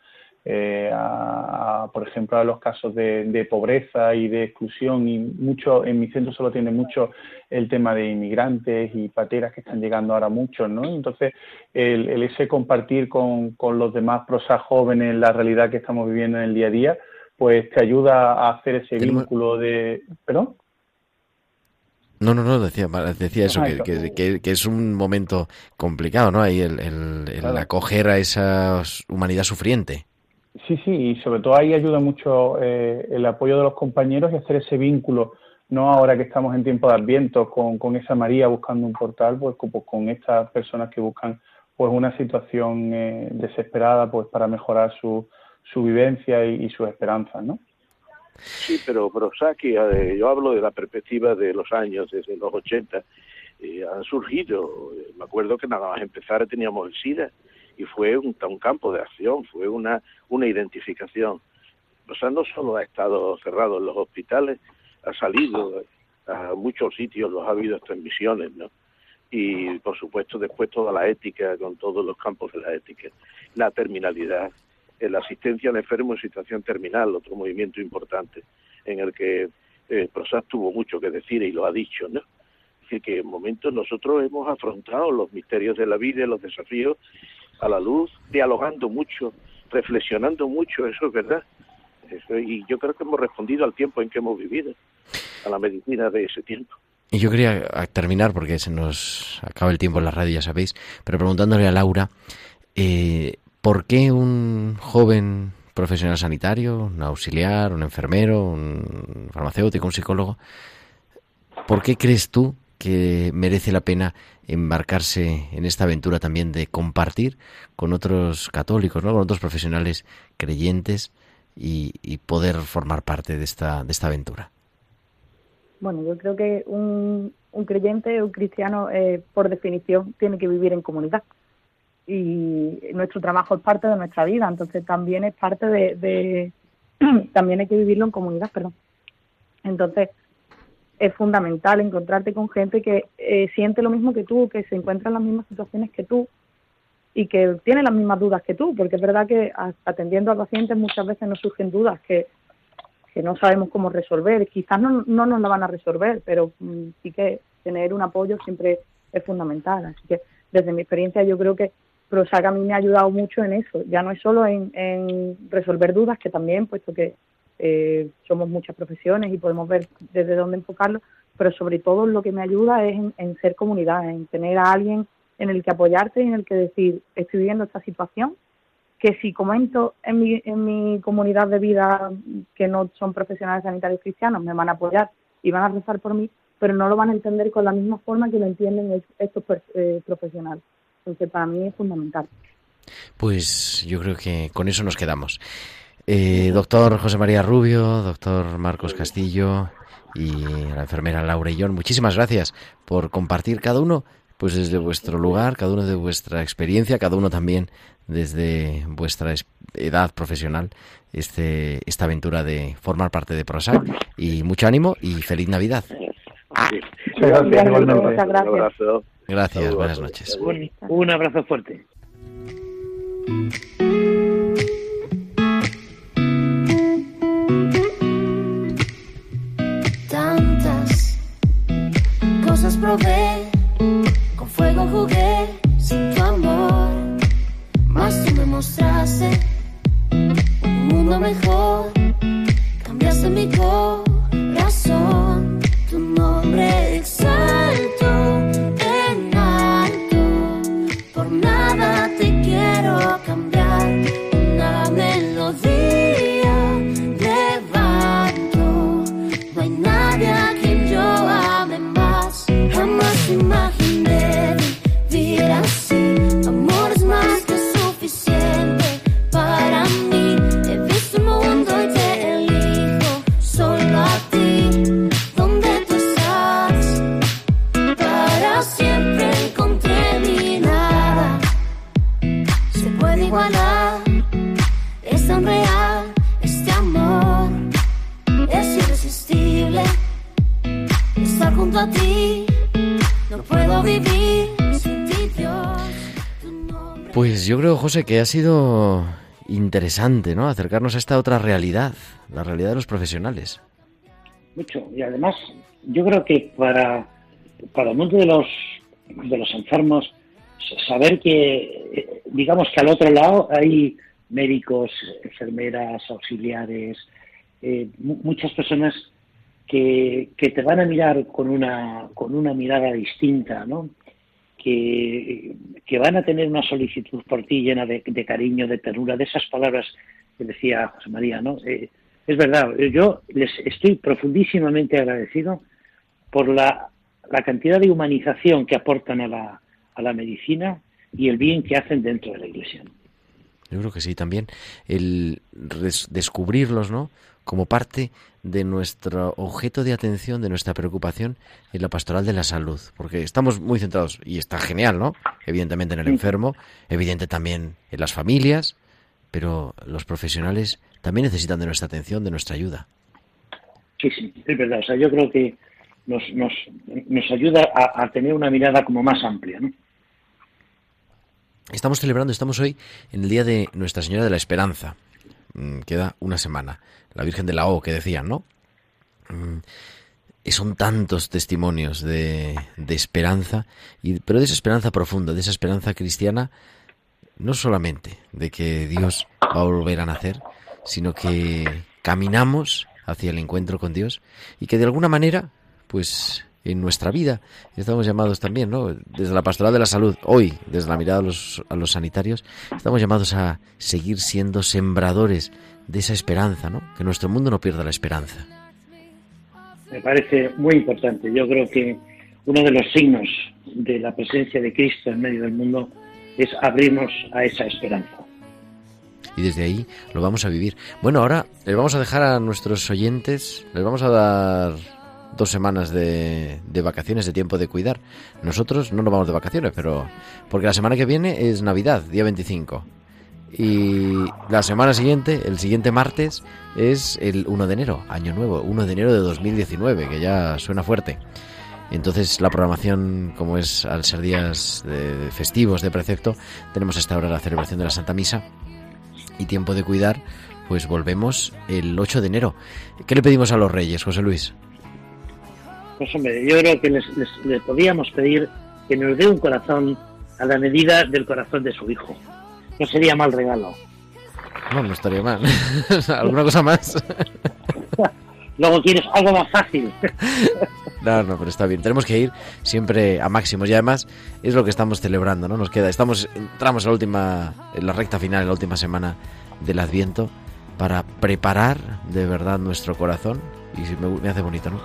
Eh, a, por ejemplo, a los casos de, pobreza y de exclusión y mucho, en mi centro solo tiene mucho el tema de inmigrantes y pateras que están llegando ahora muchos, ¿no? Entonces, el, ese compartir con, con los demás prosas jóvenes la realidad que estamos viviendo en el día a día, pues te ayuda a hacer ese vínculo de... ¿Perdón? No, no, no, decía, decía eso, que, que, que, es un momento complicado, ¿no? Ahí el, el, acoger a esa humanidad sufriente. Sí, sí, y sobre todo ahí ayuda mucho eh, el apoyo de los compañeros y hacer ese vínculo, no ahora que estamos en tiempo de Adviento con, con esa María buscando un portal, pues, pues con estas personas que buscan pues una situación eh, desesperada pues para mejorar su, su vivencia y, sus esperanzas, ¿no? Sí, pero, pero Saki, eh, yo hablo de la perspectiva de los años, desde los 80, han surgido, me acuerdo que nada más empezar teníamos el SIDA, y fue un, campo de acción, fue una, una identificación. O sea, no solo ha estado cerrado en los hospitales, ha salido a muchos sitios, los ha habido transmisiones, ¿no? Y por supuesto después toda la ética, con todos los campos de la ética, la terminalidad, la asistencia al enfermo en situación terminal, otro movimiento importante en el que eh, tuvo mucho que decir y lo ha dicho, ¿no? Es que en momentos nosotros hemos afrontado los misterios de la vida, los desafíos a la luz, dialogando mucho, reflexionando mucho, eso es verdad. y yo creo que hemos respondido al tiempo en que hemos vivido, a la medicina de ese tiempo. Y yo quería terminar, porque se nos acaba el tiempo en la radio, ya sabéis, pero preguntándole a Laura, eh, ¿por qué un joven profesional sanitario, un auxiliar, un enfermero, un farmacéutico, un psicólogo, ¿por qué crees tú que merece la pena embarcarse en esta aventura también de compartir con otros católicos, ¿no? con otros profesionales creyentes y, poder formar parte de esta, de esta aventura. Bueno, yo creo que un, un creyente, un cristiano, eh, por definición, tiene que vivir en comunidad. Y nuestro trabajo es parte de nuestra vida, entonces también es parte de, de también hay que vivirlo en comunidad, perdón. Entonces, es fundamental encontrarte con gente que eh, siente lo mismo que tú, que se encuentra en las mismas situaciones que tú y que tiene las mismas dudas que tú, porque es verdad que atendiendo a pacientes muchas veces nos surgen dudas que, que no sabemos cómo resolver. Quizás no, no nos la van a resolver, pero mm, sí que tener un apoyo siempre es fundamental. Así que desde mi experiencia yo creo que Prosac a mí me ha ayudado mucho en eso. Ya no es solo en, en resolver dudas, que también, puesto que eh, somos muchas profesiones y podemos ver desde dónde enfocarlo, pero sobre todo lo que me ayuda es en, ser comunidad, en tener a alguien en el que apoyarte y en el que decir, estoy viviendo esta situación, que si comento en mi, en mi comunidad de vida que no son profesionales sanitarios cristianos, me van a apoyar y van a rezar por mí, pero no lo van a entender con la misma forma que lo entienden estos eh, profesionales. Entonces, para mí es fundamental. Pues yo creo que con eso nos quedamos. Eh, doctor José María Rubio, doctor Marcos Castillo y la enfermera Laura John. Muchísimas gracias por compartir cada uno pues desde vuestro lugar, cada uno de vuestra experiencia, cada uno también desde vuestra edad profesional, este, esta aventura de formar parte de PROSAC. Y mucho ánimo y feliz Navidad. Gracias, Gracias, buenas noches. Un, un abrazo fuerte. Con fuego jugué, sin tu amor. Más tú me mostraste un mundo mejor, cambiaste mi corazón, yo creo, José, que ha sido interesante, ¿no? Acercarnos a esta otra realidad, la realidad de los profesionales. Mucho. Y además, yo creo que para, para el de los, de los enfermos, saber que, digamos que al otro lado hay médicos, enfermeras, auxiliares, eh, mu- muchas personas que, que te van a mirar con una, con una mirada distinta, ¿no? Que, van a tener una solicitud por ti llena de, cariño, de ternura, de esas palabras que decía José María, ¿no? Eh, es verdad, yo les estoy profundísimamente agradecido por la, la cantidad de humanización que aportan a la, a la medicina y el bien que hacen dentro de la Iglesia. Yo creo que sí, también el descubrirlos, ¿no? Como parte de nuestro objeto de atención, de nuestra preocupación en la pastoral de la salud, porque estamos muy centrados y está genial, ¿no? Evidentemente en el enfermo, evidente también en las familias, pero los profesionales también necesitan de nuestra atención, de nuestra ayuda. Sí, sí, es verdad. O sea, yo creo que nos, nos, nos ayuda a, a tener una mirada como más amplia, ¿no? Estamos celebrando, estamos hoy en el día de Nuestra Señora de la Esperanza. Mm, Queda una semana. La Virgen de la O, que decían, ¿no? Mm, Y son tantos testimonios de, de esperanza, y, pero de esa esperanza profunda, de esa esperanza cristiana, no solamente de que Dios va a volver a nacer, sino que caminamos hacia el encuentro con Dios y que de alguna manera, pues en nuestra vida estamos llamados también, ¿no? Desde la pastoral de la salud, hoy, desde la mirada a los, a los sanitarios, estamos llamados a seguir siendo sembradores de esa esperanza, ¿no? Que nuestro mundo no pierda la esperanza. Me parece muy importante. Yo creo que uno de los signos de la presencia de Cristo en medio del mundo es abrirnos a esa esperanza. y desde ahí lo vamos a vivir. Bueno, ahora les vamos a dejar a nuestros oyentes, les vamos a dar dos semanas de, de vacaciones, de tiempo de cuidar. Nosotros no nos vamos de vacaciones, pero porque la semana que viene es Navidad, día 25. Y la semana siguiente, el siguiente martes, es el 1 de enero, año nuevo, 1 de enero de 2019, que ya suena fuerte. Entonces la programación, como es al ser días de festivos de precepto, tenemos hasta ahora la celebración de la Santa Misa y tiempo de cuidar, pues volvemos el 8 de enero. ¿Qué le pedimos a los reyes, José Luis? Pues hombre, yo creo que les, les, les podíamos pedir que nos dé un corazón a la medida del corazón de su hijo. No sería mal regalo. No, no estaría mal. ¿Alguna cosa más? Luego quieres algo más fácil. No, no, pero está bien. Tenemos que ir siempre a máximos y además es lo que estamos celebrando, ¿no? Nos queda, estamos, entramos en la última, en la recta final, en la última semana del Adviento para preparar de verdad nuestro corazón y me hace bonito, ¿no?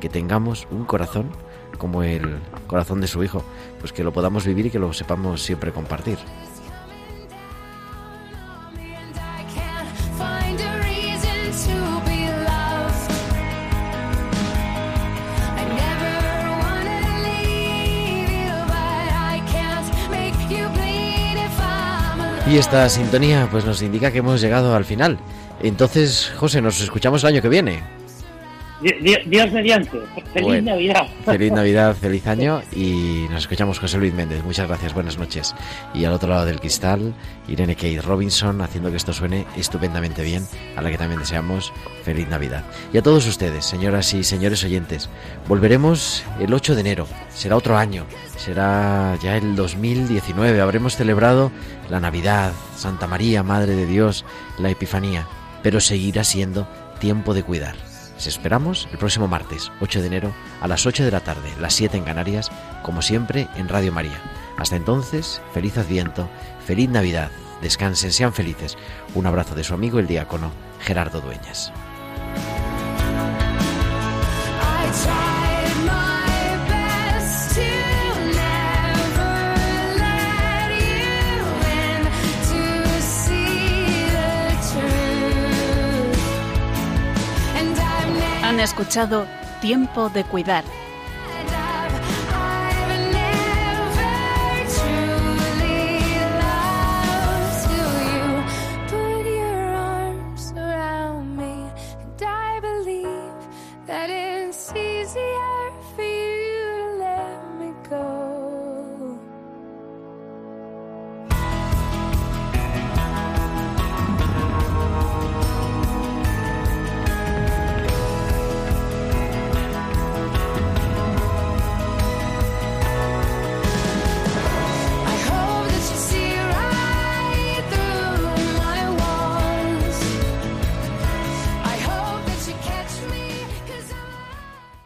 Que tengamos un corazón como el corazón de su hijo, pues que lo podamos vivir y que lo sepamos siempre compartir. Y esta sintonía pues nos indica que hemos llegado al final. Entonces, José, nos escuchamos el año que viene. Dios mediante. Feliz Navidad. Feliz Navidad, feliz año y nos escuchamos José Luis Méndez. Muchas gracias, buenas noches. Y al otro lado del cristal, Irene Kate Robinson haciendo que esto suene estupendamente bien, a la que también deseamos feliz Navidad. Y a todos ustedes, señoras y señores oyentes, volveremos el 8 de enero. Será otro año, será ya el 2019. Habremos celebrado la Navidad, Santa María, Madre de Dios, la Epifanía, pero seguirá siendo tiempo de cuidar les esperamos el próximo martes, 8 de enero, a las 8 de la tarde, las 7 en Canarias, como siempre en Radio María. Hasta entonces, feliz Adviento, feliz Navidad, descansen, sean felices. Un abrazo de su amigo el diácono Gerardo Dueñas. Escuchado Tiempo de Cuidar